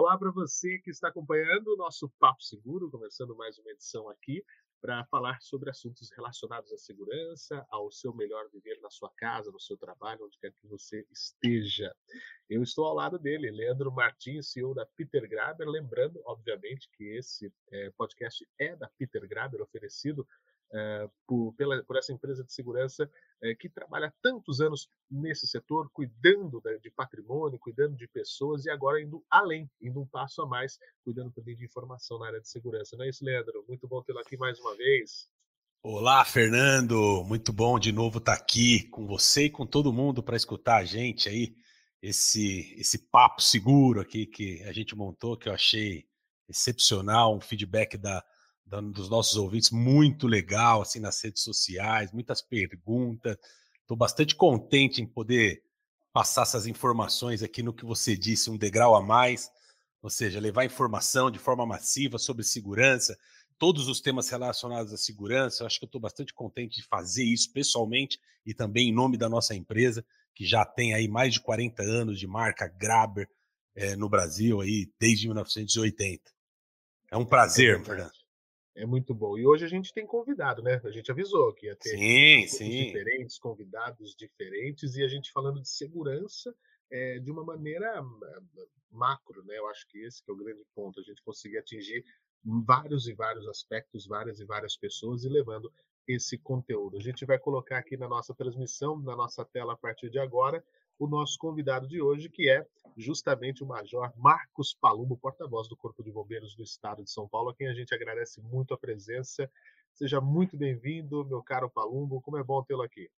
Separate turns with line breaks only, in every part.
Olá para você que está acompanhando o nosso Papo Seguro, começando mais uma edição aqui para falar sobre assuntos relacionados à segurança, ao seu melhor viver na sua casa, no seu trabalho, onde quer que você esteja. Eu estou ao lado dele, Leandro Martins, CEO da Peter Graber, lembrando, obviamente, que esse é, podcast é da Peter Graber, oferecido uh, por, pela, por essa empresa de segurança uh, que trabalha tantos anos nesse setor, cuidando de patrimônio, cuidando de pessoas e agora indo além, indo um passo a mais, cuidando também de informação na área de segurança. Não é isso, Leandro? Muito bom tê-lo aqui mais uma vez.
Olá, Fernando. Muito bom de novo estar aqui com você e com todo mundo para escutar a gente aí, esse, esse papo seguro aqui que a gente montou, que eu achei excepcional, um feedback da, dos nossos ouvintes muito legal, assim, nas redes sociais, muitas perguntas. Estou bastante contente em poder passar essas informações aqui no que você disse, um degrau a mais, ou seja, levar informação de forma massiva sobre segurança, todos os temas relacionados à segurança. Eu acho que eu estou bastante contente de fazer isso pessoalmente e também em nome da nossa empresa, que já tem aí mais de 40 anos de marca Graber é, no Brasil aí desde 1980. É um prazer, é Fernando
é muito bom. E hoje a gente tem convidado, né? A gente avisou que ia ter
sim, sim.
diferentes, convidados diferentes, e a gente falando de segurança é, de uma maneira macro, né? Eu acho que esse que é o grande ponto, a gente conseguir atingir vários e vários aspectos, várias e várias pessoas e levando esse conteúdo. A gente vai colocar aqui na nossa transmissão, na nossa tela a partir de agora, o nosso convidado de hoje, que é justamente o Major Marcos Palumbo, porta-voz do Corpo de Bombeiros do Estado de São Paulo, a quem a gente agradece muito a presença. Seja muito bem-vindo, meu caro Palumbo, como é bom tê-lo aqui.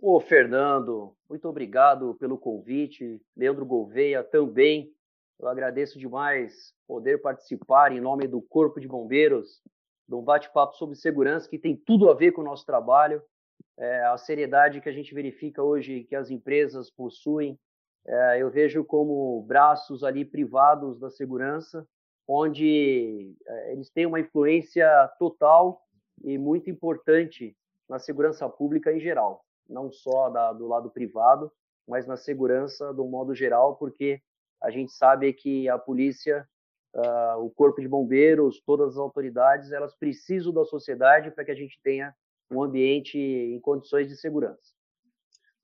Ô, Fernando, muito obrigado pelo convite. Leandro Gouveia também. Eu agradeço demais poder participar em nome do Corpo de Bombeiros de um bate-papo sobre segurança que tem tudo a ver com o nosso trabalho é, a seriedade que a gente verifica hoje que as empresas possuem, é, eu vejo como braços ali privados da segurança, onde é, eles têm uma influência total e muito importante na segurança pública em geral, não só da, do lado privado, mas na segurança do modo geral, porque a gente sabe que a polícia, uh, o corpo de bombeiros, todas as autoridades, elas precisam da sociedade para que a gente tenha um ambiente em condições de segurança.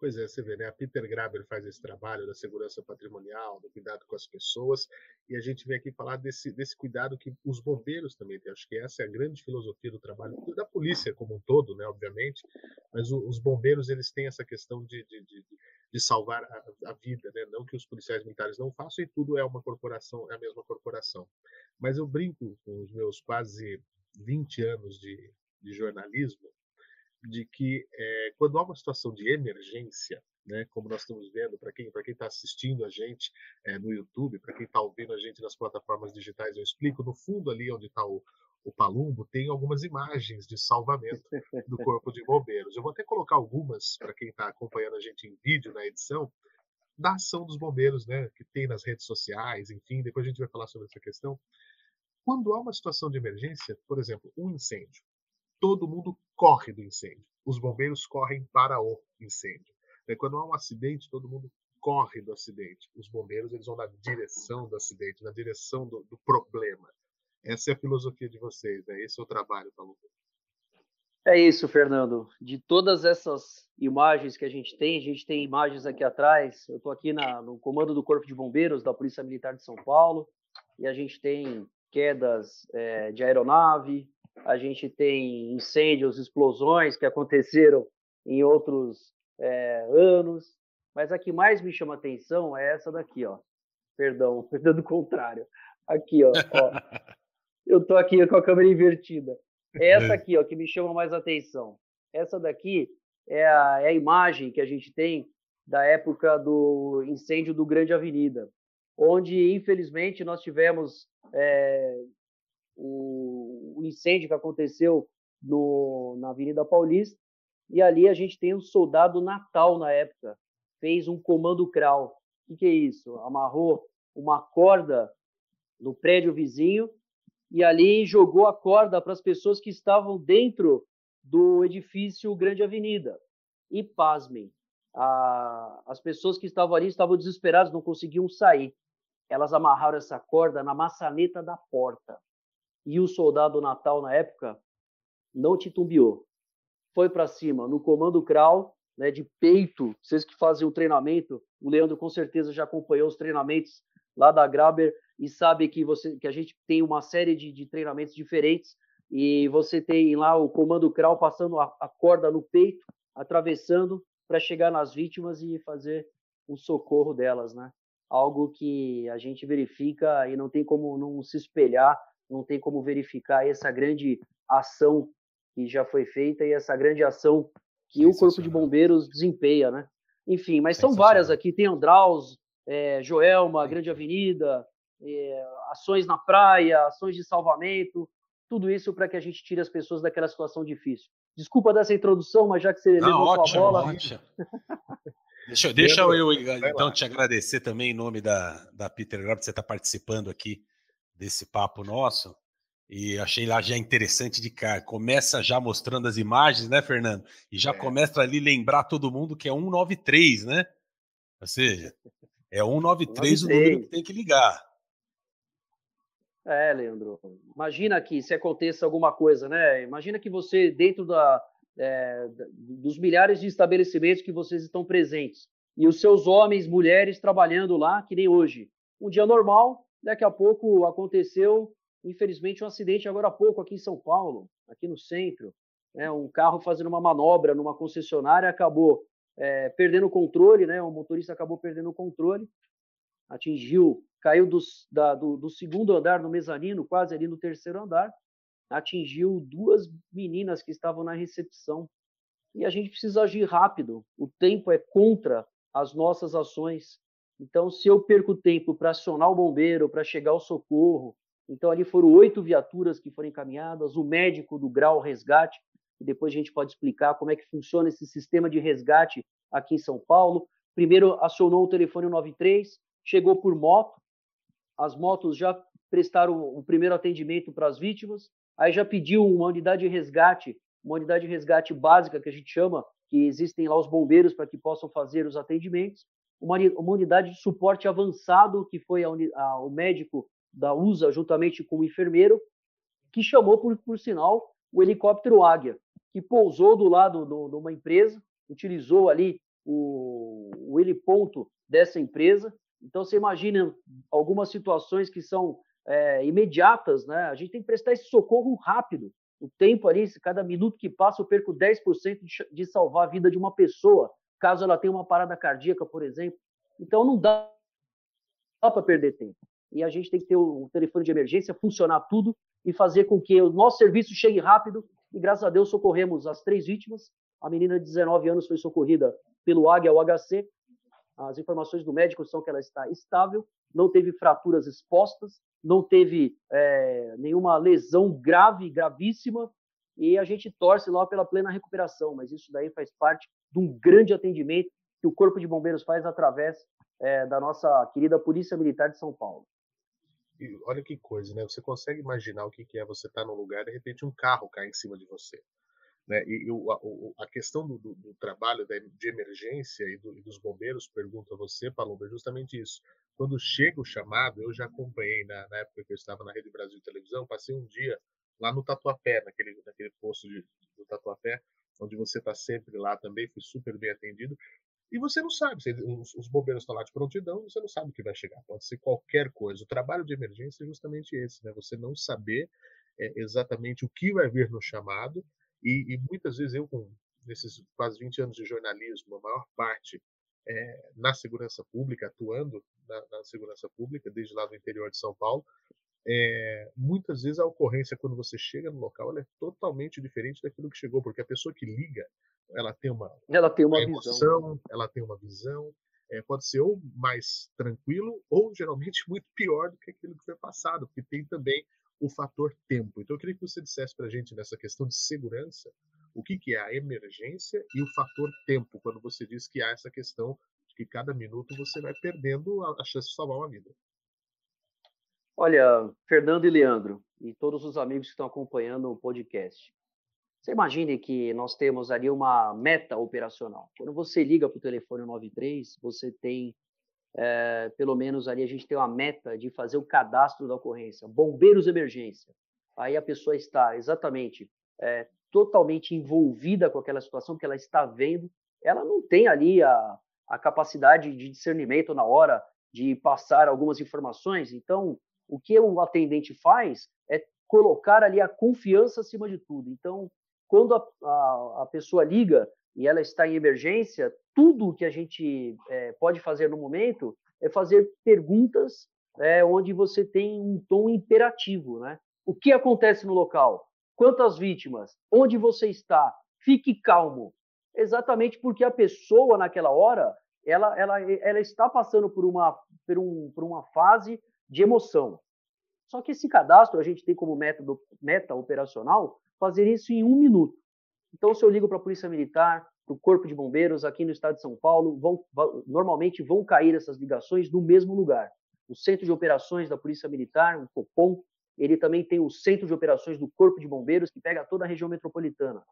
Pois é, você vê, né? A Peter Graber faz esse trabalho da segurança patrimonial, do cuidado com as pessoas, e a gente vem aqui falar desse, desse cuidado que os bombeiros também têm. Acho que essa é a grande filosofia do trabalho, da polícia como um todo, né? Obviamente, mas o, os bombeiros eles têm essa questão de, de, de, de salvar a, a, vida, né? Não que os policiais militares não façam, e tudo é uma corporação, é a mesma corporação. Mas eu brinco com os meus quase 20 anos de, de jornalismo de que é, quando há uma situação de emergência, né, como nós estamos vendo, para quem para quem está assistindo a gente é, no YouTube, para quem está ouvindo a gente nas plataformas digitais, eu explico no fundo ali onde está o, o Palumbo tem algumas imagens de salvamento do corpo de bombeiros. Eu vou até colocar algumas para quem está acompanhando a gente em vídeo na edição da ação dos bombeiros, né, que tem nas redes sociais, enfim. Depois a gente vai falar sobre essa questão. Quando há uma situação de emergência, por exemplo, um incêndio, todo mundo corre do incêndio. Os bombeiros correm para o incêndio. Quando há um acidente, todo mundo corre do acidente. Os bombeiros eles vão na direção do acidente, na direção do, do problema. Essa é a filosofia de vocês, né? esse é o trabalho, Paulo.
É isso, Fernando. De todas essas imagens que a gente tem, a gente tem imagens aqui atrás. Eu estou aqui na, no comando do Corpo de Bombeiros da Polícia Militar de São Paulo e a gente tem quedas é, de aeronave, a gente tem incêndios, explosões que aconteceram em outros é, anos, mas a que mais me chama atenção é essa daqui, ó. Perdão, perdão do contrário. Aqui, ó. ó. Eu tô aqui com a câmera invertida. É essa é. aqui, ó, que me chama mais atenção. Essa daqui é a, é a imagem que a gente tem da época do incêndio do Grande Avenida, onde infelizmente nós tivemos é, o, o incêndio que aconteceu no, na Avenida Paulista, e ali a gente tem um soldado Natal na época, fez um comando crawl. O que, que é isso? Amarrou uma corda no prédio vizinho e ali jogou a corda para as pessoas que estavam dentro do edifício Grande Avenida. E pasmem, a, as pessoas que estavam ali estavam desesperadas, não conseguiam sair. elas amarraram essa corda na maçaneta da porta. E o soldado Natal, na época, não titubeou. Foi para cima, no comando crawl, né, de peito. Vocês que fazem o treinamento, o Leandro com certeza já acompanhou os treinamentos lá da Graber e sabe que, você, que a gente tem uma série de, de treinamentos diferentes e você tem lá o comando crawl passando a, a corda no peito, atravessando para chegar nas vítimas e fazer o socorro delas, né? Algo que a gente verifica e não tem como não se espelhar, não tem como verificar essa grande ação que já foi feita e essa grande ação que o Corpo de Bombeiros desempenha, né? Enfim, mas são várias aqui, tem Andraus, é, Joelma, Grande Avenida, é, ações na praia, ações de salvamento, tudo isso para que a gente tire as pessoas daquela situação difícil. Desculpa dessa introdução, mas já que você
Não, levou ótimo, a bola... Ótimo. deixa, deixa eu, então, te agradecer também em nome da, da Peter Grab, você está participando aqui desse papo nosso. E achei lá já interessante de cara. Começa já mostrando as imagens, né, Fernando? E já é. começa ali lembrar todo mundo que é 193, né? Ou seja, é 193 o número que tem que ligar.
É, Leandro. Imagina que se aconteça alguma coisa, né? Imagina que você, dentro da, é, dos milhares de estabelecimentos que vocês estão presentes, e os seus homens, mulheres trabalhando lá, que nem hoje. Um dia normal, daqui a pouco aconteceu infelizmente, um acidente agora há pouco aqui em São Paulo, aqui no centro. Né? Um carro fazendo uma manobra numa concessionária acabou é, perdendo o controle, né? O motorista acabou perdendo o controle, atingiu, caiu dos, da, do, do, segundo andar no mezanino, quase ali no terceiro andar, atingiu duas meninas que estavam na recepção. E a gente precisa agir rápido. O tempo é contra as nossas ações. Então, se eu perco tempo para acionar o bombeiro, para chegar ao socorro, então, ali foram oito viaturas que foram encaminhadas, o médico do grau resgate, e depois a gente pode explicar como é que funciona esse sistema de resgate aqui em São Paulo. Primeiro acionou o telefone 93, chegou por moto, as motos já prestaram o primeiro atendimento para as vítimas, aí já pediu uma unidade de resgate, uma unidade de resgate básica que a gente chama, que existem lá os bombeiros para que possam fazer os atendimentos, uma, unidade de suporte avançado, que foi a, a, o médico da USA, juntamente com o enfermeiro, que chamou, por, por sinal, o helicóptero Águia, que pousou do lado de uma empresa, utilizou ali o, o heliponto dessa empresa. Então, você imagina algumas situações que são é, imediatas, né? A gente tem que prestar esse socorro rápido. O tempo ali, cada minuto que passa, eu perco 10% de, de salvar a vida de uma pessoa, caso ela tenha uma parada cardíaca, por exemplo. Então, não dá para perder tempo e a gente tem que ter o telefone de emergência, funcionar tudo e fazer com que o nosso serviço chegue rápido. E graças a Deus socorremos as três vítimas. A menina de 19 anos foi socorrida pelo Águia UHC. As informações do médico são que ela está estável, não teve fraturas expostas, não teve é, nenhuma lesão grave, gravíssima, e a gente torce lá pela plena recuperação, mas isso daí faz parte de um grande atendimento que o Corpo de Bombeiros faz através é, da nossa querida Polícia Militar de São Paulo.
E olha que coisa, né? Você consegue imaginar o que é você estar tá num lugar e de repente um carro cai em cima de você. Né? E, a, a, questão do, do, do trabalho de emergência e, do, e, dos bombeiros, pergunto a você, Paloma, é justamente isso. Quando chega o chamado, eu já acompanhei na, na, época que eu estava na Rede Brasil Televisão, passei um dia lá no Tatuapé, naquele, naquele posto de, do Tatuapé, onde você está sempre lá também, fui super bem atendido. E você não sabe, os, os bombeiros estão lá de prontidão, você não sabe o que vai chegar, pode ser qualquer coisa. O trabalho de emergência é justamente esse, né? Você não saber é, exatamente o que vai vir no chamado, e, e, muitas vezes eu, com nesses quase 20 anos de jornalismo, a maior parte é, na segurança pública, atuando na, na, segurança pública, desde lá do interior de São Paulo, é, muitas vezes a ocorrência, quando você chega no local, ela é totalmente diferente daquilo que chegou, porque a pessoa que liga, ela tem uma,
ela tem uma,
uma emoção, visão. ela tem uma visão, é, pode ser ou mais tranquilo ou geralmente muito pior do que aquilo que foi passado, porque tem também o fator tempo. Então eu queria que você dissesse para a gente nessa questão de segurança o que, que é a emergência e o fator tempo, quando você diz que há essa questão de que cada minuto você vai perdendo a, a chance de salvar uma vida.
Olha, Fernando e Leandro, e todos os amigos que estão acompanhando o podcast. Você imagine que nós temos ali uma meta operacional. Quando você liga para o telefone 93, você tem é, pelo menos ali a gente tem uma meta de fazer o cadastro da ocorrência. Bombeiros emergência. Aí a pessoa está exatamente é, totalmente envolvida com aquela situação que ela está vendo. Ela não tem ali a, a capacidade de discernimento na hora de passar algumas informações. Então, o que o atendente faz é colocar ali a confiança acima de tudo. Então, quando a, a, a pessoa liga e ela está em emergência, tudo que a gente é, pode fazer no momento é fazer perguntas é, onde você tem um tom imperativo, né? O que acontece no local? Quantas vítimas? Onde você está? Fique calmo. Exatamente porque a pessoa naquela hora ela, ela, ela está passando por uma, por, um, por uma fase de emoção. Só que esse cadastro a gente tem como método, meta operacional fazer isso em um minuto. Então, se eu ligo para a Polícia Militar, para o Corpo de Bombeiros aqui no estado de São Paulo, vão, normalmente vão cair essas ligações no mesmo lugar. O Centro de Operações da Polícia Militar, o COPOM, ele também tem o Centro de Operações do Corpo de Bombeiros, que pega toda a região metropolitana.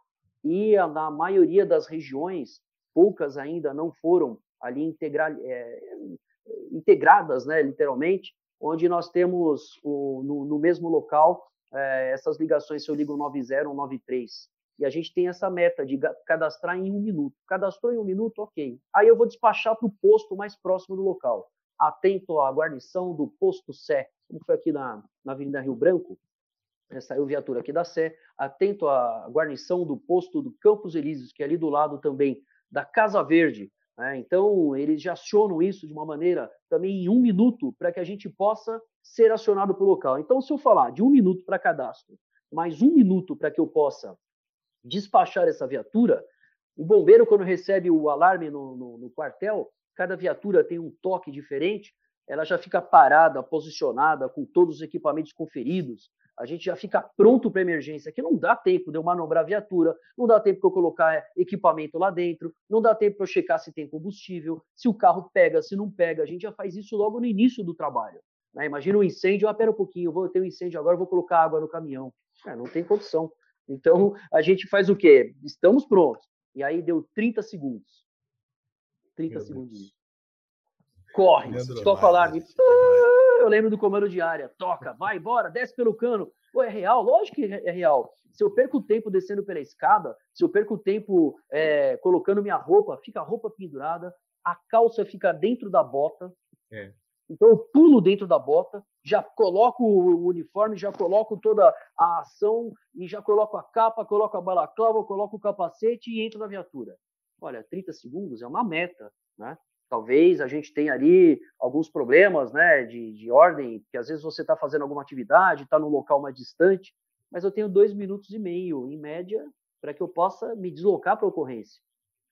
E na maioria das regiões, poucas ainda não foram ali integra é, integradas, né, literalmente, onde nós temos o, no, no, mesmo local é, essas ligações, se eu ligo 90 ou 93. E a gente tem essa meta de cadastrar em um minuto. Cadastrou em um minuto, ok. Aí eu vou despachar para o posto mais próximo do local. Atento à guarnição do posto Sé, como foi aqui na, na Avenida Rio Branco, né, saiu viatura aqui da Sé, atento à guarnição do posto do Campos Elíseos, que é ali do lado também da Casa Verde, né? Então, eles já acionam isso de uma maneira também em um minuto para que a gente possa ser acionado para o local. Então, se eu falar de um minuto para cadastro, mais um minuto para que eu possa despachar essa viatura, o bombeiro, quando recebe o alarme no, no, no quartel, cada viatura tem um toque diferente, ela já fica parada, posicionada, com todos os equipamentos conferidos, a gente já fica pronto para emergência, que não dá tempo de eu manobrar a viatura, não dá tempo de eu colocar é, equipamento lá dentro, não dá tempo para eu checar se tem combustível, se o carro pega, se não pega. A gente já faz isso logo no início do trabalho. Né? Imagina um incêndio, ah, pera um pouquinho, eu vou ter um incêndio agora, vou colocar água no caminhão. É, não tem condição. Então, a gente faz o quê? Estamos prontos. E aí deu 30 segundos. 30 Meu segundos. Corre, Leandro toca o alarme eu lembro do comando de área. Toca, vai embora, desce pelo cano. Pô, é real? Lógico que é real. Se eu perco o tempo descendo pela escada, se eu perco o tempo é, colocando minha roupa, fica a roupa pendurada, a calça fica dentro da bota. É. Então eu pulo dentro da bota, já coloco o uniforme, já coloco toda a ação e já coloco a capa, coloco a balaclava, coloco o capacete e entro na viatura. Olha, 30 segundos é uma meta, né? Talvez a gente tenha ali alguns problemas né, de, de ordem, que às vezes você está fazendo alguma atividade, está num local mais distante, mas eu tenho dois minutos e meio, em média, para que eu possa me deslocar para a ocorrência.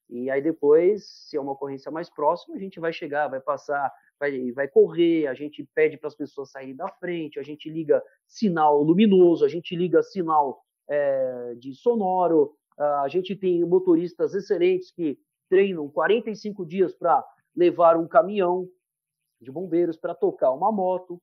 E aí depois, se é uma ocorrência mais próxima, a gente vai chegar, vai passar, vai, vai correr, a gente pede para as pessoas saírem da frente, a gente liga sinal luminoso, a gente liga sinal é, de sonoro, a gente tem motoristas excelentes que treinam 45 dias para levar um caminhão de bombeiros para tocar uma moto,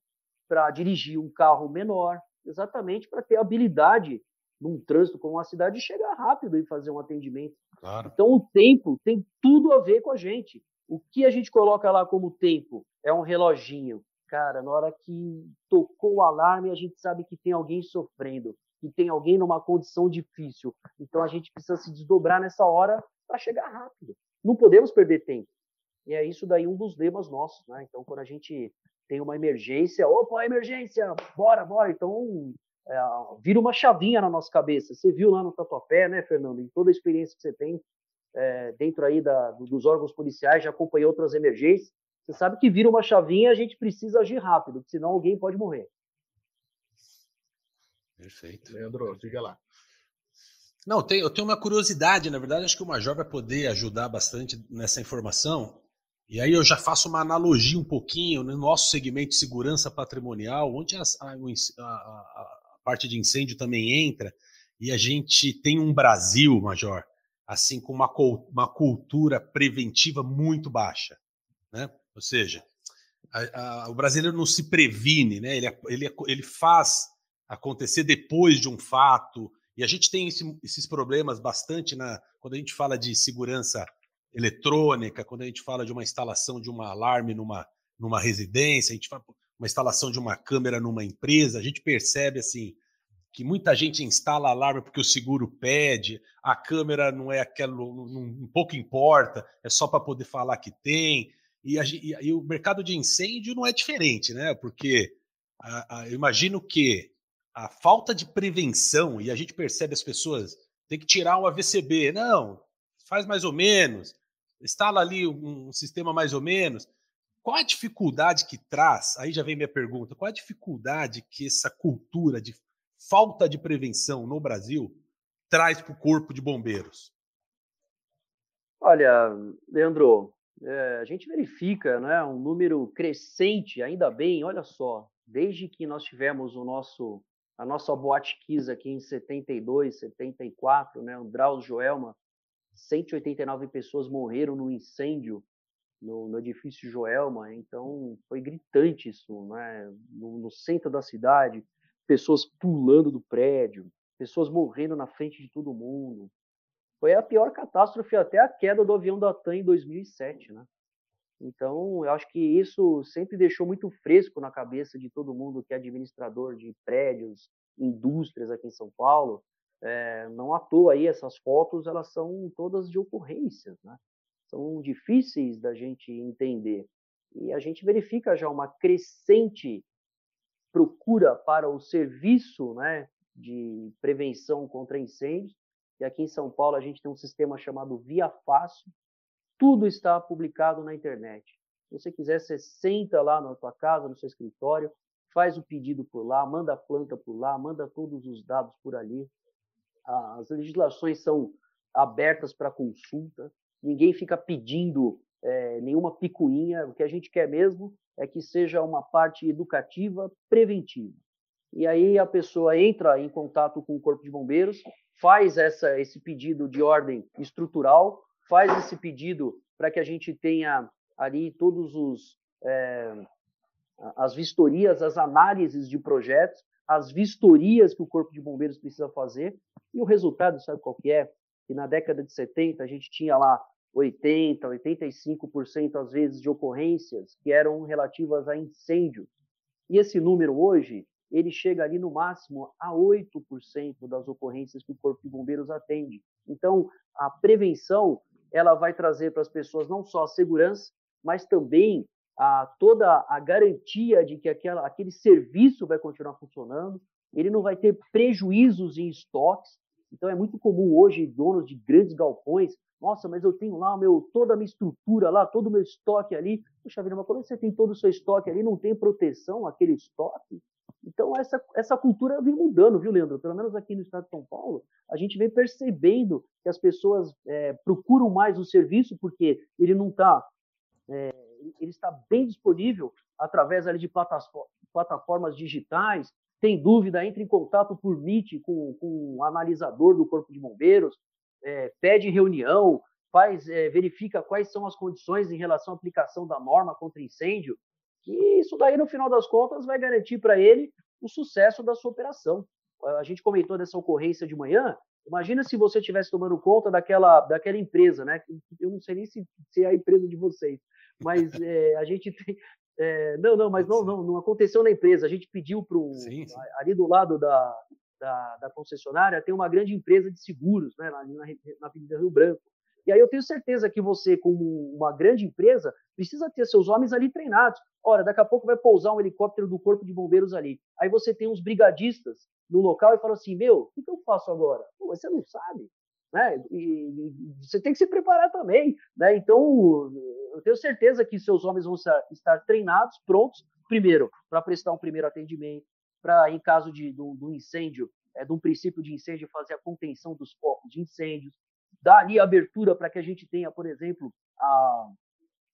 para dirigir um carro menor, exatamente para ter habilidade num trânsito como uma cidade de chegar rápido e fazer um atendimento. Claro. Então o tempo tem tudo a ver com a gente. O que a gente coloca lá como tempo é um reloginho. Cara, na hora que tocou o alarme, a gente sabe que tem alguém sofrendo, que tem alguém numa condição difícil. Então a gente precisa se desdobrar nessa hora para chegar rápido. Não podemos perder tempo. E é isso daí um dos lemas nossos, né? Então, quando a gente tem uma emergência, opa, emergência, bora, bora. Então, é, vira uma chavinha na nossa cabeça. Você viu lá no Tatuapé, né, Fernando, em toda a experiência que você tem é, dentro aí da, dos órgãos policiais, já acompanhou outras emergências, você sabe que vira uma chavinha e a gente precisa agir rápido, senão alguém pode morrer.
Perfeito.
Leandro, diga lá.
Não, eu tenho uma curiosidade, na verdade, acho que o Major vai poder ajudar bastante nessa informação. E aí eu já faço uma analogia um pouquinho no nosso segmento de segurança patrimonial, onde a, a, a, a parte de incêndio também entra, e a gente tem um Brasil, Major, assim com uma, uma cultura preventiva muito baixa. Né? Ou seja, o brasileiro não se previne, né? ele, ele, ele faz acontecer depois de um fato, e a gente tem esse, esses problemas bastante na, quando a gente fala de segurança eletrônica, quando a gente fala de uma instalação de um alarme numa, numa residência, a gente faz uma instalação de uma câmera numa empresa, a gente percebe assim que muita gente instala alarme porque o seguro pede, a câmera não é aquilo, um pouco importa, é só para poder falar que tem. E, a, e, e, o mercado de incêndio não é diferente, né? Porque a, a, eu imagino que a falta de prevenção, e a gente percebe as pessoas, tem que tirar o AVCB. Não, faz mais ou menos, instala ali um, um sistema mais ou menos. Qual a dificuldade que traz? Aí já vem minha pergunta: qual a dificuldade que essa cultura de falta de prevenção no Brasil traz para o corpo de bombeiros?
Olha, Leandro, é, a gente verifica né, um número crescente, ainda bem, olha só, desde que nós tivemos o nosso, a nossa Boate Kiss aqui em 72, 74, né, o Drauzio Joelma, 189 pessoas morreram no incêndio no, no, edifício Joelma, então foi gritante isso, né? No, no, centro da cidade, pessoas pulando do prédio, pessoas morrendo na frente de todo mundo. Foi a pior catástrofe até a queda do avião da TAM em 2007, né? Então, eu acho que isso sempre deixou muito fresco na cabeça de todo mundo que é administrador de prédios, indústrias aqui em São Paulo. É, não à toa aí essas fotos, elas são todas de ocorrências, né? são difíceis da gente entender. E a gente verifica já uma crescente procura para o serviço né, de prevenção contra incêndios. E aqui em São Paulo a gente tem um sistema chamado Via Fácil. Tudo está publicado na internet. Se você quiser, você senta lá na tua casa, no seu escritório, faz o pedido por lá, manda a planta por lá, manda todos os dados por ali. As legislações são abertas para consulta ninguém fica pedindo é, nenhuma picuinha. O que a gente quer mesmo é que seja uma parte educativa preventiva. E aí a pessoa entra em contato com o Corpo de Bombeiros, faz essa, esse pedido de ordem estrutural, faz esse pedido para que a gente tenha ali todos os é, as vistorias, as análises de projetos, as vistorias que o Corpo de Bombeiros precisa fazer, e o resultado, sabe qual que é? que na década de 70 a gente tinha lá 80, 85% às vezes de ocorrências que eram relativas a incêndio. E esse número hoje, ele chega ali no máximo a 8% das ocorrências que o Corpo de Bombeiros atende. Então, a prevenção, ela vai trazer para as pessoas não só a segurança, mas também a, toda a garantia de que aquela, aquele serviço vai continuar funcionando, ele não vai ter prejuízos em estoques, então é muito comum hoje donos de grandes galpões, nossa, mas eu tenho lá meu, toda a minha estrutura lá, todo o meu estoque ali. Puxa vida, mas quando você tem todo o seu estoque ali, não tem proteção aquele estoque? Então essa, essa cultura vem mudando, viu, Leandro? Pelo menos aqui no estado de São Paulo, a gente vem percebendo que as pessoas é, procuram mais o serviço porque ele não está, é, ele está bem disponível através ali de plataformas digitais, tem dúvida, entre em contato por Meet com, com o analisador do Corpo de Bombeiros, é, pede reunião, faz, é, verifica quais são as condições em relação à aplicação da norma contra incêndio, e isso daí, no final das contas, vai garantir para ele o sucesso da sua operação. A gente comentou dessa ocorrência de manhã, imagina se você estivesse tomando conta daquela, daquela empresa, né? Eu não sei nem se, se é a empresa de vocês, mas é, a gente tem, é, não, não, mas não, não, não aconteceu na empresa. A gente pediu para ali do lado da, da, da, concessionária tem uma grande empresa de seguros, né, na, na, na Avenida Rio Branco. E aí eu tenho certeza que você, como uma grande empresa, precisa ter seus homens ali treinados. Ora, daqui a pouco vai pousar um helicóptero do Corpo de Bombeiros ali. Aí você tem uns brigadistas no local e fala assim: Meu, o que eu faço agora? Pô, você não sabe. Né? E, você tem que se preparar também. Né? Então, eu tenho certeza que seus homens vão estar treinados, prontos, primeiro, para prestar um primeiro atendimento, para, em caso de, do, do incêndio, é, de um princípio de incêndio, fazer a contenção dos focos de incêndios, dar ali abertura para que a gente tenha, por exemplo, a,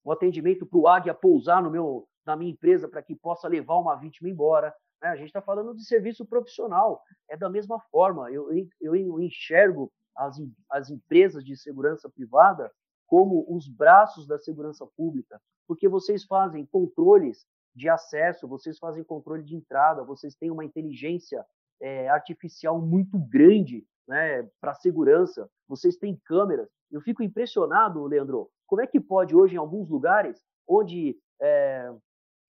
o atendimento para o águia pousar no meu, na minha empresa para que possa levar uma vítima embora. Né? A gente está falando de serviço profissional. É da mesma forma. Eu, eu, eu enxergo as, as empresas de segurança privada como os braços da segurança pública, porque vocês fazem controles de acesso, vocês fazem controle de entrada, vocês têm uma inteligência é, artificial muito grande né, para segurança, vocês têm câmeras. Eu fico impressionado, Leandro, como é que pode hoje, em alguns lugares, onde é,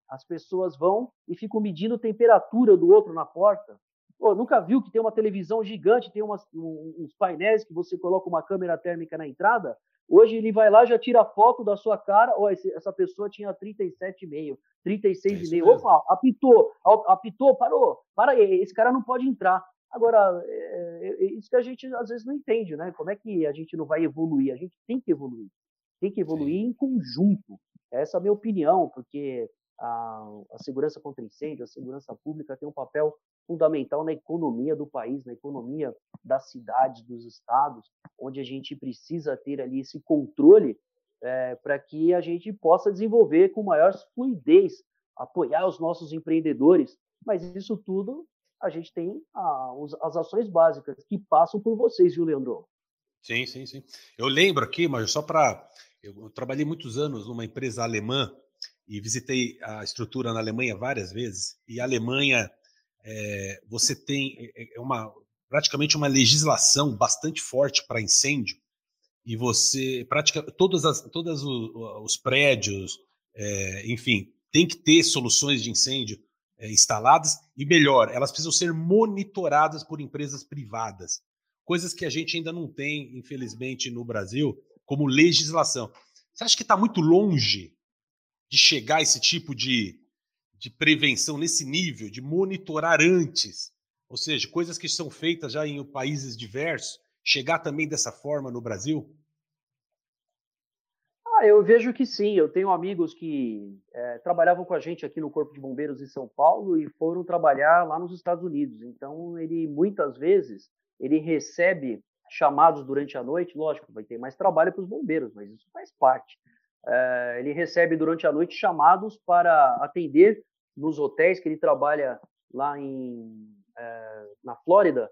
As pessoas vão e ficam medindo temperatura do outro na porta. Pô, nunca viu que tem uma televisão gigante, tem umas, uns painéis que você coloca uma câmera térmica na entrada? Hoje ele vai lá, já tira foto da sua cara, ó, essa pessoa tinha 37,5, 36,5. É Opa, apitou, apitou, parou, para aí, esse cara não pode entrar. Agora, é, é, é, isso que a gente às vezes não entende, né? Como é que a gente não vai evoluir? A gente tem que evoluir. Tem que evoluir Sim. em conjunto. Essa é a minha opinião, porque a, a segurança contra incêndio, a segurança pública tem um papel fundamental na economia do país, na economia das cidades, dos estados, onde a gente precisa ter ali esse controle é, para que a gente possa desenvolver com maior fluidez, apoiar os nossos empreendedores. Mas isso tudo a gente tem a, as ações básicas que passam por vocês, viu, Leandro?
Sim, sim, sim. Eu lembro aqui, mas só para. Eu trabalhei muitos anos numa empresa alemã e visitei a estrutura na Alemanha várias vezes. E a Alemanha, é, você tem é, é uma, praticamente uma legislação bastante forte para incêndio. E você, praticamente, todas as, todos os prédios, é, enfim, tem que ter soluções de incêndio é, instaladas e melhor, elas precisam ser monitoradas por empresas privadas, coisas que a gente ainda não tem, infelizmente, no Brasil, como legislação. Você acha que está muito longe de chegar esse tipo de, de prevenção nesse nível, de monitorar antes? Ou seja, coisas que são feitas já em países diversos, chegar também dessa forma no Brasil?
Ah, eu vejo que sim. Eu tenho amigos que é, trabalhavam com a gente aqui no Corpo de Bombeiros em São Paulo e foram trabalhar lá nos Estados Unidos. Então, ele muitas vezes ele recebe chamados durante a noite. Lógico, vai ter mais trabalho para os bombeiros, mas isso faz parte. É, ele recebe durante a noite chamados para atender nos hotéis que ele trabalha lá em, é, na Flórida,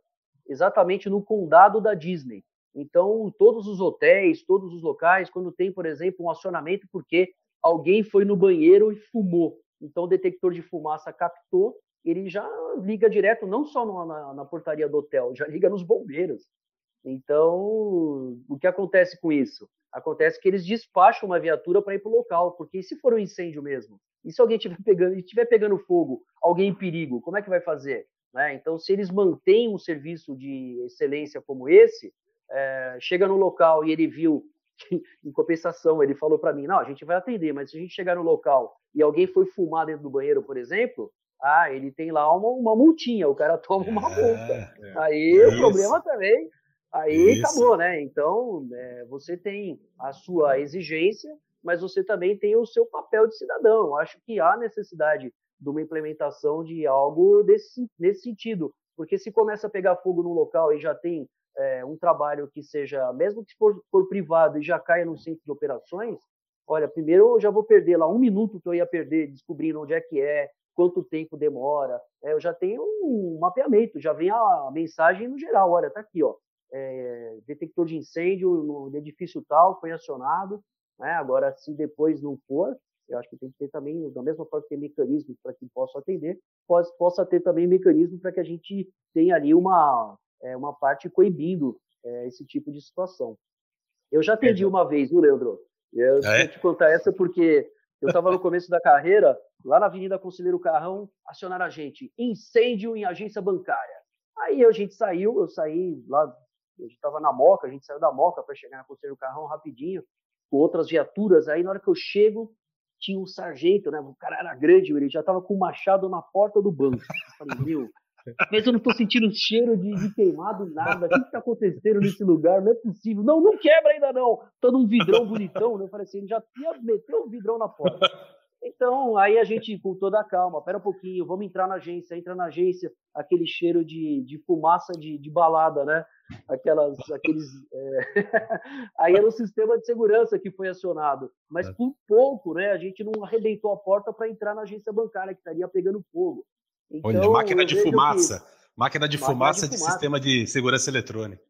exatamente no condado da Disney. Então, todos os hotéis, todos os locais, quando tem, por exemplo, um acionamento porque alguém foi no banheiro e fumou, então o detector de fumaça captou, ele já liga direto, não só na, na portaria do hotel, já liga nos bombeiros. Então, o que acontece com isso? Acontece que eles despacham uma viatura para ir para o local, porque se for um incêndio mesmo, e se alguém estiver pegando, estiver pegando fogo, alguém em perigo, como é que vai fazer? Né? Então, se eles mantêm um serviço de excelência como esse, é, chega no local e ele viu, em compensação, ele falou para mim, não, a gente vai atender, mas se a gente chegar no local e alguém foi fumar dentro do banheiro, por exemplo, ah, ele tem lá uma, uma multinha, o cara toma uma é, multa. É, aí é o problema também, aí isso. acabou, né? Então, é, você tem a sua exigência, mas você também tem o seu papel de cidadão. Eu acho que há necessidade de uma implementação de algo desse, nesse sentido. Porque se começa a pegar fogo no local e já tem é, um trabalho que seja, mesmo que for, for privado e já caia no centro de operações, olha, primeiro eu já vou perder lá um minuto que eu ia perder descobrindo onde é que é, quanto tempo demora. É, eu já tenho um mapeamento, já vem a mensagem no geral, olha, tá aqui, ó, é, detector de incêndio no edifício tal foi acionado, né? Agora, se depois não for, eu acho que tem que ter também, da mesma forma que tem mecanismos para que possa atender, possa, possa ter também mecanismo para que a gente tenha ali uma é, uma parte coibindo é, esse tipo de situação. Eu já atendi é. uma vez, viu, Leandro? Eu ah, é? te contar essa porque eu estava no começo da carreira, lá na Avenida Conselheiro Carrão, acionaram a gente, incêndio em agência bancária. Aí a gente saiu, eu saí lá, eu estava na Moca, a gente saiu da Moca para chegar na Conselheiro Carrão rapidinho, com outras viaturas. Aí na hora que eu chego, tinha um sargento, né? O cara era grande, ele já estava com o machado na porta do banco. Eu falei, meu, mas eu não tô sentindo cheiro de, de queimado, nada. O que, que tá acontecendo nesse lugar? Não é possível. Não, não quebra ainda não. Todo um vidrão bonitão, né? Eu falei assim, ele já ia meter um vidrão na porta. Então, aí a gente, com toda a calma, pera um pouquinho, vamos entrar na agência, entra na agência, aquele cheiro de, de fumaça de, de balada, né? Aquelas, aqueles. É... aí era o sistema de segurança que foi acionado. Mas é. por pouco, né? A gente não arrebentou a porta para entrar na agência bancária, que estaria pegando fogo.
Então, Olha, máquina de fumaça. Que... Máquina de máquina fumaça de, de sistema de segurança eletrônica.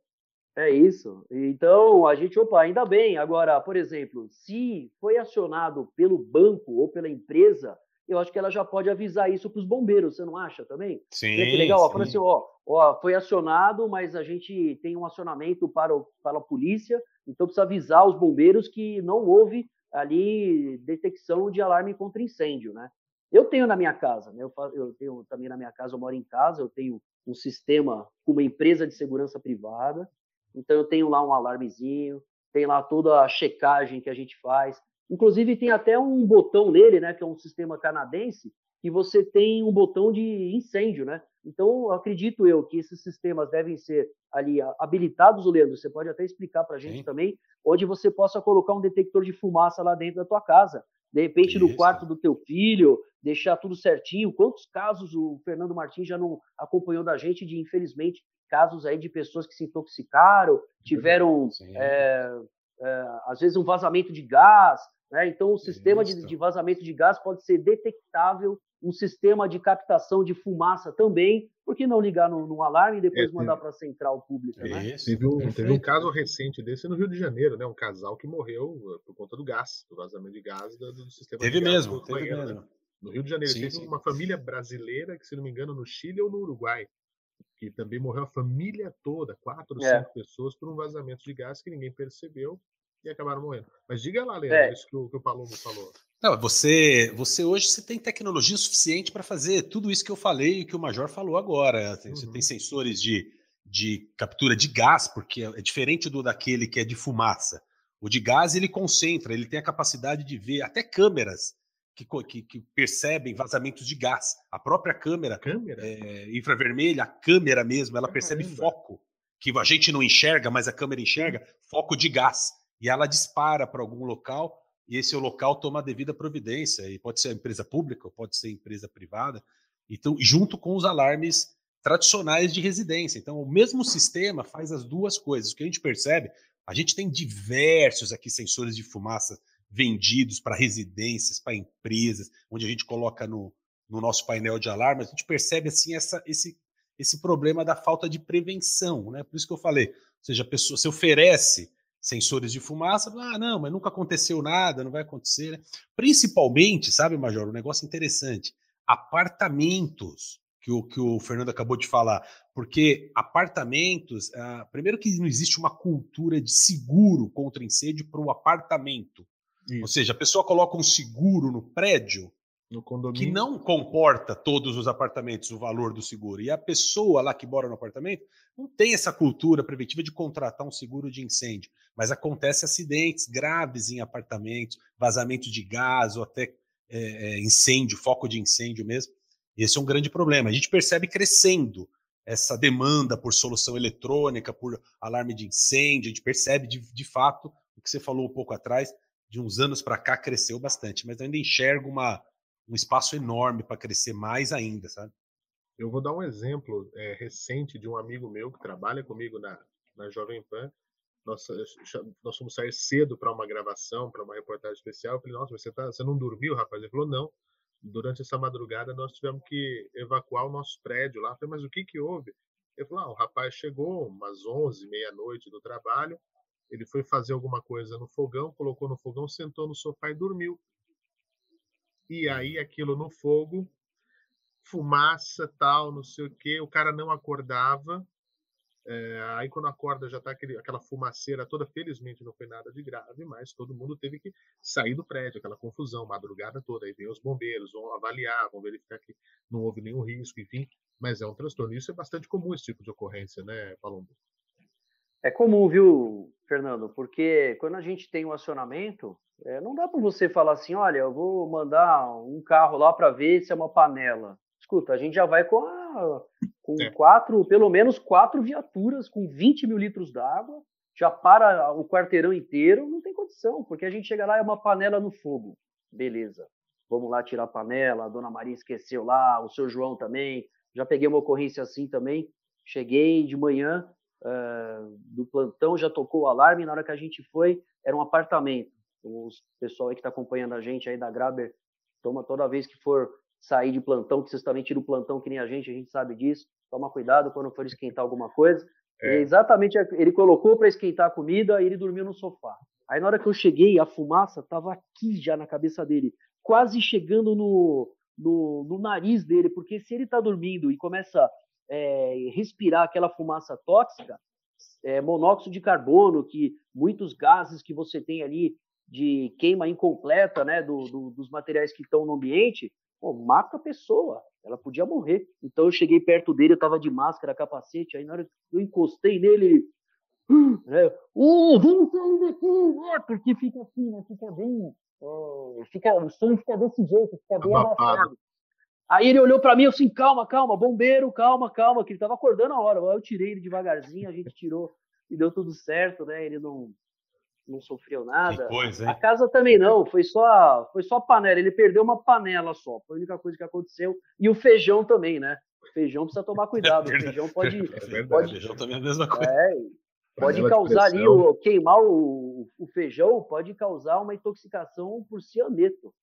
É isso. Então, a gente, opa, ainda bem. Agora, por exemplo, se foi acionado pelo banco ou pela empresa, eu acho que ela já pode avisar isso para os bombeiros, você não acha também?
Sim.
que legal, ó, assim, ó, ó, foi acionado, mas a gente tem um acionamento para, o, para a polícia, então precisa avisar os bombeiros que não houve ali detecção de alarme contra incêndio, né? Eu tenho na minha casa, né? eu, eu tenho também na minha casa, eu moro em casa, eu tenho um sistema com uma empresa de segurança privada, então eu tenho lá um alarmezinho, tem lá toda a checagem que a gente faz. Inclusive tem até um botão nele, né, que é um sistema canadense, que você tem um botão de incêndio, né? Então, acredito eu que esses sistemas devem ser ali habilitados, Leandro, você pode até explicar para a gente Sim. também, onde você possa colocar um detector de fumaça lá dentro da tua casa. De repente, Isso. no quarto do teu filho, deixar tudo certinho. Quantos casos o Fernando Martins já não acompanhou da gente de, infelizmente, casos aí de pessoas que se intoxicaram, tiveram, é, é, às vezes, um vazamento de gás. Né? Então, o sistema de, de, vazamento de gás pode ser detectável, um sistema de captação de fumaça também. Por que não ligar no, no alarme e depois é, mandar para a central pública? Né?
Teve, um, teve um caso recente desse no Rio de Janeiro, né? um casal que morreu uh, por conta do gás, do vazamento de gás do, do sistema
teve
de
gás. Mesmo, teve banheiro,
mesmo, né? No Rio de Janeiro, sim, teve sim. uma família brasileira que, se não me engano, no Chile ou no Uruguai, que também morreu a família toda, quatro, é. cinco pessoas, por um vazamento de gás que ninguém percebeu e acabaram morrendo. Mas diga lá, Leandro, é. isso que o, que o Palombo falou.
Não, você, você hoje você tem tecnologia suficiente para fazer tudo isso que eu falei e que o Major falou agora. Você uhum. tem sensores de, de captura de gás, porque é diferente do daquele que é de fumaça. O de gás ele concentra, ele tem a capacidade de ver até câmeras que, que, que percebem vazamentos de gás. A própria câmera, câmera? É, infravermelha, a câmera mesmo, ela percebe foco que a gente não enxerga, mas a câmera enxerga, foco de gás. E ela dispara para algum local e esse local toma a devida providência. E pode ser empresa pública, pode ser empresa privada. Então, junto com os alarmes tradicionais de residência. Então, o mesmo sistema faz as duas coisas. O que a gente percebe, a gente tem diversos aqui sensores de fumaça vendidos para residências, para empresas, onde a gente coloca no, no nosso painel de alarme, a gente percebe assim essa, esse, esse problema da falta de prevenção, né? Por isso que eu falei, ou seja, a pessoa se oferece sensores de fumaça, ah, não, mas nunca aconteceu nada, não vai acontecer, né? Principalmente, sabe, Major, um negócio interessante, apartamentos, que o, que o Fernando acabou de falar, porque apartamentos, ah, primeiro que não existe uma cultura de seguro contra incêndio para o apartamento, isso. Ou seja, a pessoa coloca um seguro no prédio no que não comporta todos os apartamentos o valor do seguro. E a pessoa lá que mora no apartamento não tem essa cultura preventiva de contratar um seguro de incêndio. Mas acontece acidentes graves em apartamentos, vazamento de gás ou até é, incêndio, foco de incêndio mesmo. Esse é um grande problema. A gente percebe crescendo essa demanda por solução eletrônica, por alarme de incêndio. A gente percebe de, de fato o que você falou um pouco atrás, de uns anos para cá cresceu bastante, mas ainda enxergo uma, um espaço enorme para crescer mais ainda, sabe?
Eu vou dar um exemplo é, recente de um amigo meu que trabalha comigo na, na Jovem Pan. Nós, nós fomos sair cedo para uma gravação, para uma reportagem especial. Eu falei, nossa, você, tá, você não dormiu, rapaz? Ele falou, não. Durante essa madrugada nós tivemos que evacuar o nosso prédio lá. Eu falei, mas o que, que houve? Ele falou, ah, o rapaz chegou umas 11, meia-noite do trabalho, ele foi fazer alguma coisa no fogão, colocou no fogão, sentou no sofá e dormiu. E aí aquilo no fogo, fumaça, tal, não sei o quê, o cara não acordava. É, aí quando acorda já está aquela fumaceira toda, felizmente não foi nada de grave, mas todo mundo teve que sair do prédio, aquela confusão, madrugada toda. Aí vem os bombeiros, vão avaliar, vão verificar que não houve nenhum risco, enfim. Mas é um transtorno. Isso é bastante comum, esse tipo de ocorrência, né, Palombo?
É comum, viu, Fernando? Porque quando a gente tem um acionamento, é, não dá para você falar assim, olha, eu vou mandar um carro lá para ver se é uma panela. Escuta, a gente já vai com, a, com é. quatro, pelo menos quatro viaturas com 20 mil litros d'água, já para o quarteirão inteiro, não tem condição, porque a gente chega lá é uma panela no fogo. Beleza, vamos lá tirar a panela, a dona Maria esqueceu lá, o seu João também, já peguei uma ocorrência assim também, cheguei de manhã, uh, do plantão já tocou o alarme. Na hora que a gente foi, era um apartamento. O pessoal aí que está acompanhando a gente aí da Graber, toma toda vez que for sair de plantão, que vocês também tiram o plantão que nem a gente, a gente sabe disso. Toma cuidado quando for esquentar alguma coisa. É. exatamente, ele colocou para esquentar a comida e ele dormiu no sofá. Aí na hora que eu cheguei, a fumaça estava aqui já na cabeça dele, quase chegando no, no, no nariz dele, porque se ele está dormindo e começa é, respirar aquela fumaça tóxica, é, monóxido de carbono, que muitos gases que você tem ali de queima incompleta né, do, do, dos materiais que estão no ambiente, pô, mata a pessoa, ela podia morrer. Então eu cheguei perto dele, eu tava de máscara, capacete, aí na hora que eu encostei nele, ele. É, uh, vamos sair daqui, é, porque fica assim, né? Fica bem. É, fica, o som fica desse jeito, fica bem abafado. Aí ele olhou para mim assim, calma, calma, bombeiro, calma, calma, que ele tava acordando a hora. Eu tirei ele devagarzinho, a gente tirou e deu tudo certo, né? Ele não, não sofreu nada.
Coisa,
a casa também não, foi só, foi só panela. Ele perdeu uma panela só, foi a única coisa que aconteceu. E o feijão também, né? O feijão precisa tomar cuidado. O feijão pode.
É pode feijão também é a mesma coisa.
É, pode causar ali, o, queimar o, o, feijão, pode causar uma intoxicação por cianeto.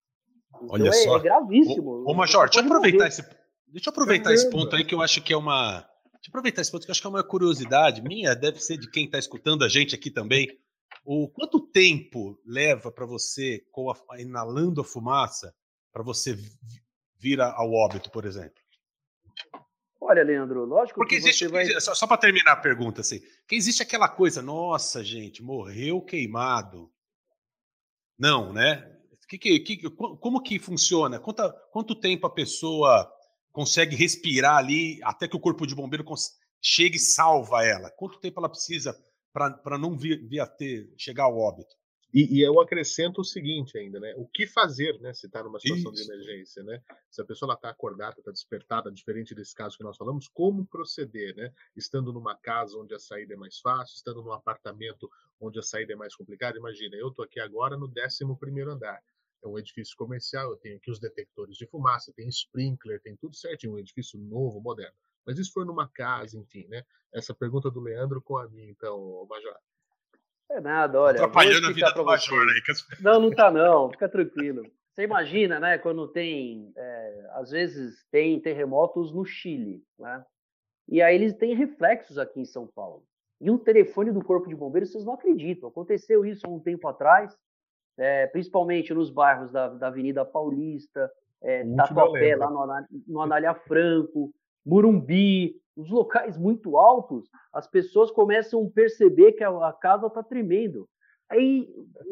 Olha é, só. é gravíssimo. Ô, ô Major, deixa eu aproveitar esse, deixa eu aproveitar esse ponto aí que eu acho que é uma. Deixa eu aproveitar esse ponto que eu acho que é uma curiosidade minha, deve ser de quem está escutando a gente aqui também. O quanto tempo leva para você, a, inalando a fumaça, para você vir ao óbito, por exemplo?
Olha, Leandro, lógico
Porque que existe, vai... só, só para terminar a pergunta, assim, que existe aquela coisa, nossa, gente, morreu queimado. Não, né? Que, que, que, como que funciona? Quanto, quanto tempo a pessoa consegue respirar ali até que o corpo de bombeiro chegue e salva ela? Quanto tempo ela precisa para não vir, vir, a ter, chegar ao óbito?
E, e, eu acrescento o seguinte ainda, né? O que fazer, né? Se está numa situação Isso. de emergência, né? Se a pessoa está acordada, está despertada, diferente desse caso que nós falamos, como proceder, né? Estando numa casa onde a saída é mais fácil, estando num apartamento onde a saída é mais complicada. Imagina, eu estou aqui agora no 11 primeiro andar é um edifício comercial, eu tenho aqui os detectores de fumaça, tem sprinkler, tem tudo certinho, um edifício novo, moderno. Mas isso foi numa casa, enfim, né? Essa pergunta do Leandro com a minha, então, Major.
É nada, olha.
Atrapalhando a vida do Major aí.
Não, não tá não, fica tranquilo. Você imagina, né, quando tem, é, às vezes tem terremotos no Chile, né? E aí eles têm reflexos aqui em São Paulo. E o telefone do Corpo de Bombeiros, vocês não acreditam. Aconteceu isso há um tempo atrás, é, principalmente nos bairros da, da Avenida Paulista, é, Tatuapé, lá no, no Anália Franco, Murumbi, os locais muito altos, as pessoas começam a perceber que a, a casa está tremendo. Aí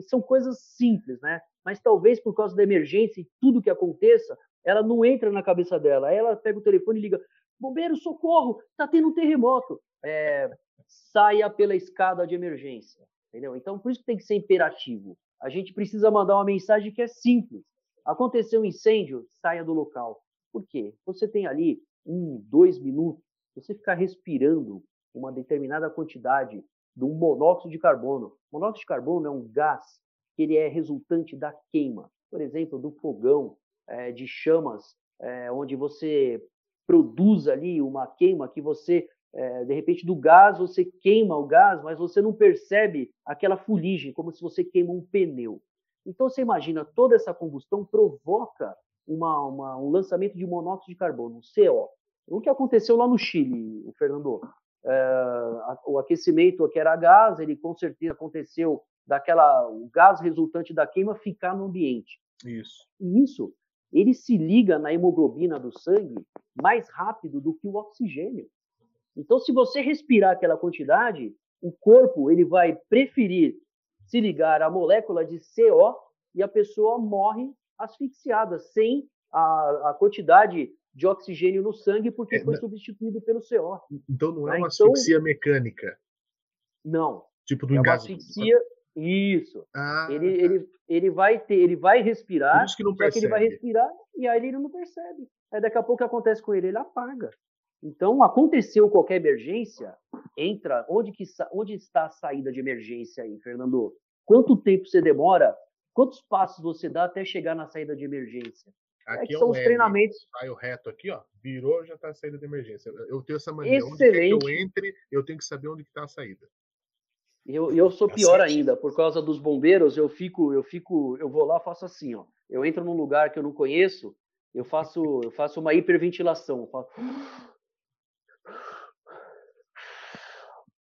são coisas simples, né? Mas talvez por causa da emergência e tudo que aconteça, ela não entra na cabeça dela. Aí ela pega o telefone e liga: bombeiro, socorro, está tendo um terremoto. É, saia pela escada de emergência, entendeu? Então por isso que tem que ser imperativo a gente precisa mandar uma mensagem que é simples. Aconteceu um incêndio, saia do local. Por quê? Você tem ali um, dois minutos, você ficar respirando uma determinada quantidade de um monóxido de carbono. monóxido de carbono é um gás que ele é resultante da queima, por exemplo, do fogão, é, de chamas, é, onde você produz ali uma queima que você é, de repente, do gás, você queima o gás, mas você não percebe aquela fuligem, como se você queima um pneu. Então, você imagina, toda essa combustão provoca uma, uma, um lançamento de monóxido de carbono, um CO. O que aconteceu lá no Chile, o Fernando? É, o aquecimento que era gás, ele com certeza aconteceu daquela o gás resultante da queima ficar no ambiente.
Isso.
E isso ele se liga na hemoglobina do sangue mais rápido do que o oxigênio. Então, se você respirar aquela quantidade, o corpo ele vai preferir se ligar à molécula de CO e a pessoa morre asfixiada, sem a, a quantidade de oxigênio no sangue, porque é, foi substituído pelo CO.
Então não é uma então, asfixia mecânica?
Não.
Tipo do é uma
asfixia, isso. Ah, ele, tá. ele, ele vai ter, ele vai respirar,
que não percebe.
que ele vai respirar e aí ele não percebe. Aí daqui a pouco o que acontece com ele? Ele apaga. Então, aconteceu qualquer emergência, entra. Onde, que, onde está a saída de emergência aí, Fernando? Quanto tempo você demora? Quantos passos você dá até chegar na saída de emergência?
É aqui é são os L, treinamentos. Saio reto aqui, ó. Virou, já está a saída de emergência. Eu tenho essa mania. Excelente. Onde que eu entre, eu tenho que saber onde está a saída.
Eu, eu sou tá pior ainda, por causa dos bombeiros, eu fico, eu fico, eu vou lá, faço assim, ó. Eu entro num lugar que eu não conheço, eu faço, eu faço uma hiperventilação. Eu faço...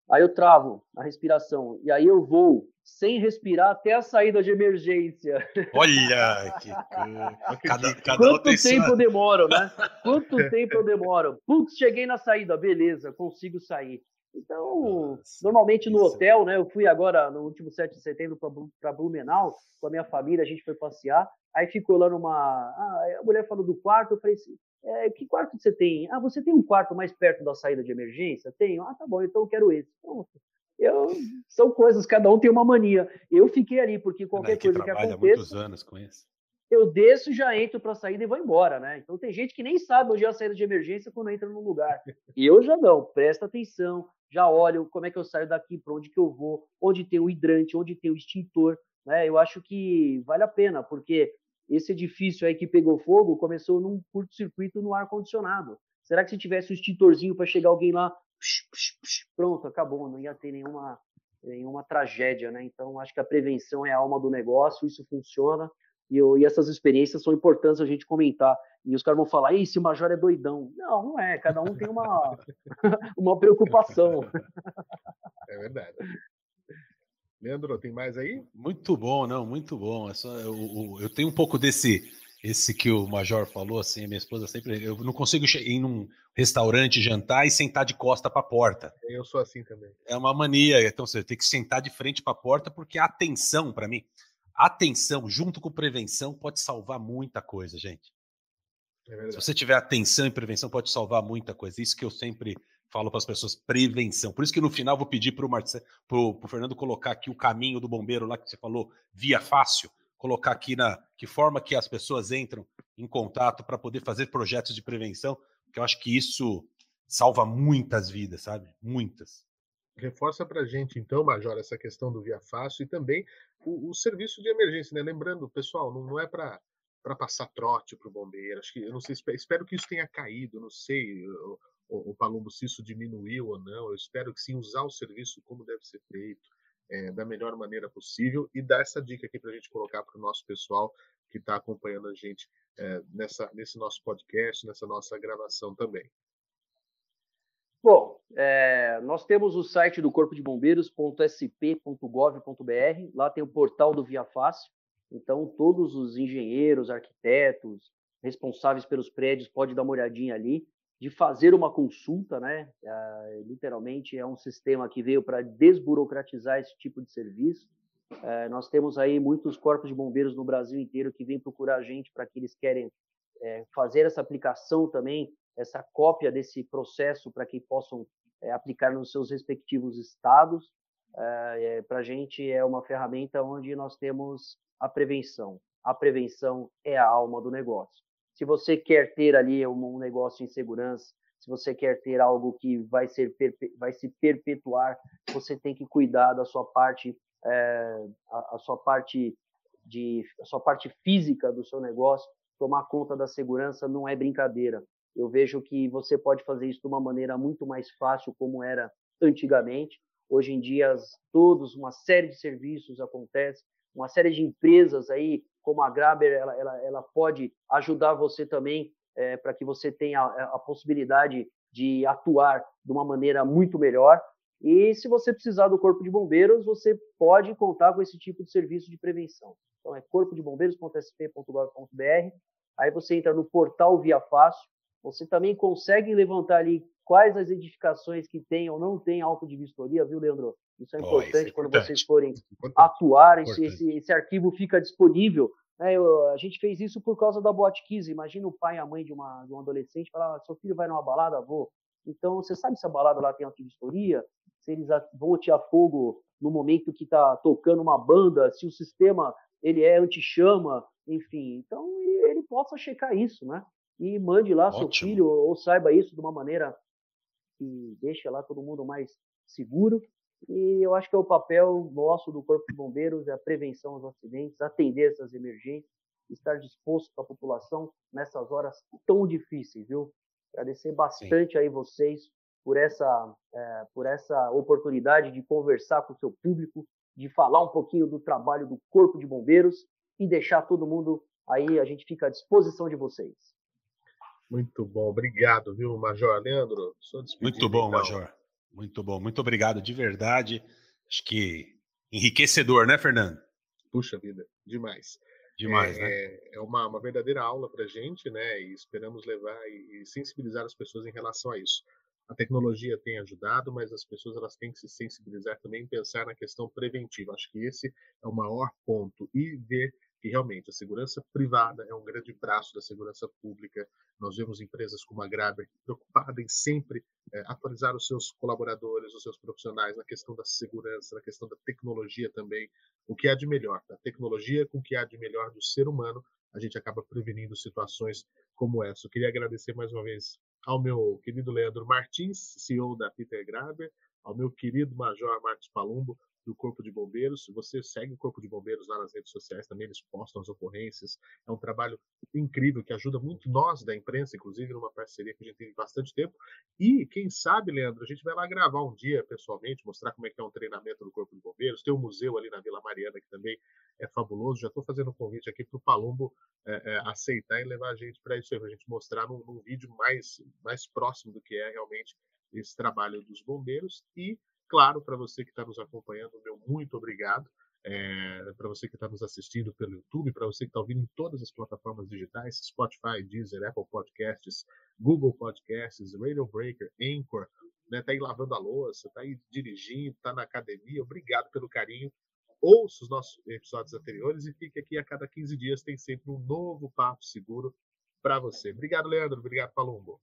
Aí eu travo a respiração e aí eu vou sem respirar até a saída de emergência.
Olha que
cada, cada Quanto tempo eu demoro, né? Quanto tempo eu demoro? Putz, cheguei na saída, beleza, consigo sair. Então, normalmente no hotel, né? Eu fui agora no último 7 de setembro para Blumenau com a minha família, a gente foi passear. Aí ficou lá numa. Ah, a mulher falou do quarto, eu falei assim: é, que quarto você tem? Ah, você tem um quarto mais perto da saída de emergência? Tenho. Ah, tá bom, então eu quero esse. Pronto. Eu, são coisas, cada um tem uma mania. Eu fiquei ali, porque qualquer coisa que aconteça. muitos
anos com isso.
Eu desço, já entro para a saída e vou embora, né? Então tem gente que nem sabe onde é a saída de emergência quando entra num lugar. E eu já não, presta atenção, já olho como é que eu saio daqui, para onde que eu vou, onde tem o hidrante, onde tem o extintor, né? Eu acho que vale a pena, porque esse edifício aí que pegou fogo começou num curto-circuito no ar-condicionado. Será que se tivesse o extintorzinho para chegar alguém lá, psh, psh, psh, pronto, acabou, não ia ter nenhuma, nenhuma tragédia, né? Então, acho que a prevenção é a alma do negócio, isso funciona, e, eu, e essas experiências são importantes a gente comentar. E os caras vão falar, esse Major é doidão. Não, não é, cada um tem uma, uma preocupação.
É verdade. Leandro, tem mais aí?
Muito bom, não, muito bom. É só, eu, eu, tenho um pouco desse, esse que o Major falou, assim, minha esposa sempre. Eu não consigo ir em um restaurante jantar e sentar de costa para a porta.
Eu sou assim também.
É uma mania. Então você tem que sentar de frente para a porta, porque a atenção, para mim, atenção junto com prevenção pode salvar muita coisa, gente. É Se você tiver atenção e prevenção, pode salvar muita coisa. Isso que eu sempre falo para as pessoas, prevenção. Por isso que no final vou pedir para o Fernando colocar aqui o caminho do bombeiro lá que você falou, via fácil, colocar aqui na que forma que as pessoas entram em contato para poder fazer projetos de prevenção, que eu acho que isso salva muitas vidas, sabe? Muitas.
Reforça para a gente, então, Major, essa questão do Via Fácil e também o, o serviço de emergência, né? Lembrando, pessoal, não, não é para para passar trote para o bombeiro. Acho que eu não sei, espero que isso tenha caído, não sei o, o Palumbo se isso diminuiu ou não. Eu espero que sim, usar o serviço como deve ser feito, é, da melhor maneira possível e dar essa dica aqui para a gente colocar para o nosso pessoal que está acompanhando a gente é, nessa, nesse nosso podcast, nessa nossa gravação também.
Bom, é, nós temos o site do Corpo de Bombeiros.sp.gov.br, lá tem o portal do Via Fácil, então todos os engenheiros, arquitetos, responsáveis pelos prédios podem dar uma olhadinha ali de fazer uma consulta, né? É, literalmente é um sistema que veio para desburocratizar esse tipo de serviço. É, nós temos aí muitos corpos de bombeiros no Brasil inteiro que vêm procurar a gente para que eles querem é, fazer essa aplicação também, essa cópia desse processo para que possam é, aplicar nos seus respectivos estados. É, para a gente é uma ferramenta onde nós temos a prevenção. A prevenção é a alma do negócio. Se você quer ter ali um negócio em segurança, se você quer ter algo que vai, ser, vai se perpetuar, você tem que cuidar da sua parte, é, a, a, sua parte de, a sua parte física do seu negócio. Tomar conta da segurança não é brincadeira. Eu vejo que você pode fazer isso de uma maneira muito mais fácil, como era antigamente. Hoje em dia, todos, uma série de serviços acontece, uma série de empresas aí como a Graber, ela, ela, ela pode ajudar você também é, para que você tenha a, a, possibilidade de atuar de uma maneira muito melhor. E se você precisar do Corpo de Bombeiros, você pode contar com esse tipo de serviço de prevenção. Então é corpodebombeiros.sp.gov.br. Aí você entra no portal Via Fácil. Você também consegue levantar ali quais as edificações que tem ou não tem auto de vistoria, viu, Leandro? Isso é importante, oh, isso é quando vocês forem atuar, esse, esse, esse, arquivo fica disponível. Né? Eu, a gente fez isso por causa da Boate Kiss. Imagina o pai e a mãe de, uma, de um adolescente falar: ah, seu filho vai numa balada? Vou. Então, você sabe se a balada lá tem antivistoria? Se eles vão atirar fogo no momento que está tocando uma banda? Se o sistema ele é anti-chama? Enfim, então ele, ele, possa checar isso, né? E mande lá Ótimo. seu filho ou saiba isso de uma maneira que deixe lá todo mundo mais seguro e eu acho que é o papel nosso do Corpo de Bombeiros é a prevenção aos acidentes, atender essas emergências, estar disposto para a população nessas horas tão difíceis, viu? Agradecer bastante Sim. aí vocês por essa, é, por essa oportunidade de conversar com o seu público, de falar um pouquinho do trabalho do Corpo de Bombeiros e deixar todo mundo aí, a gente fica à disposição de vocês.
Muito bom, obrigado, viu, Major Leandro?
Muito bom, então. Major. Muito bom, muito obrigado de verdade. Acho que enriquecedor, né, Fernando?
Puxa vida, demais.
Demais,
é,
né?
É uma, uma verdadeira aula para a gente, né? E esperamos levar e, e sensibilizar as pessoas em relação a isso. a tecnologia tem ajudado, mas as pessoas elas têm que se sensibilizar também e pensar na questão preventiva. Acho que esse é o maior ponto e ver que realmente a segurança privada é um grande braço da segurança pública. Nós vemos empresas como a Graber preocupada em sempre é, atualizar os seus colaboradores, os seus profissionais na questão da segurança, na questão da tecnologia também, o que há de melhor da tecnologia com o que há de melhor do ser humano, a gente acaba prevenindo situações como essa. Eu queria agradecer mais uma vez ao meu querido Leandro Martins, CEO da Peter Graber, ao meu querido Major Marcos Palumbo, do Corpo de Bombeiros. Você segue o Corpo de Bombeiros lá nas redes sociais também, eles postam as ocorrências. É um trabalho incrível que ajuda muito nós da imprensa, inclusive numa parceria que a gente tem bastante tempo. E quem sabe, Leandro, a gente vai lá gravar um dia pessoalmente, mostrar como é que é um treinamento do Corpo de Bombeiros. Tem um museu ali na Vila Mariana que também é fabuloso. Já estou fazendo um convite aqui para o Palumbo é, é, aceitar e levar a gente para isso, para a gente mostrar num, num vídeo mais, mais próximo do que é realmente esse trabalho dos bombeiros e Claro, para você que está nos acompanhando, meu muito obrigado. É, para você que está nos assistindo pelo YouTube, para você que está ouvindo em todas as plataformas digitais, Spotify, Deezer, Apple Podcasts, Google Podcasts, Radio Breaker, Anchor, né, tá aí lavando a louça, tá aí dirigindo, tá na academia, obrigado pelo carinho. Ouça os nossos episódios anteriores e fique aqui a cada 15 dias, tem sempre um novo papo seguro para você. Obrigado, Leandro. Obrigado, Palumbo.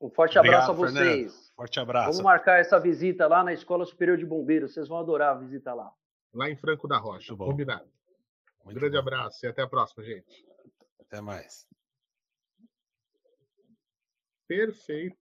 Um forte abraço Obrigado, a vocês.
Fernando. Forte abraço.
Vamos marcar essa visita lá na Escola Superior de Bombeiros. Vocês vão adorar a visita lá.
Lá em Franco da Rocha. Combinado. Um grande bom. abraço e até a próxima, gente.
Até mais.
Perfeito.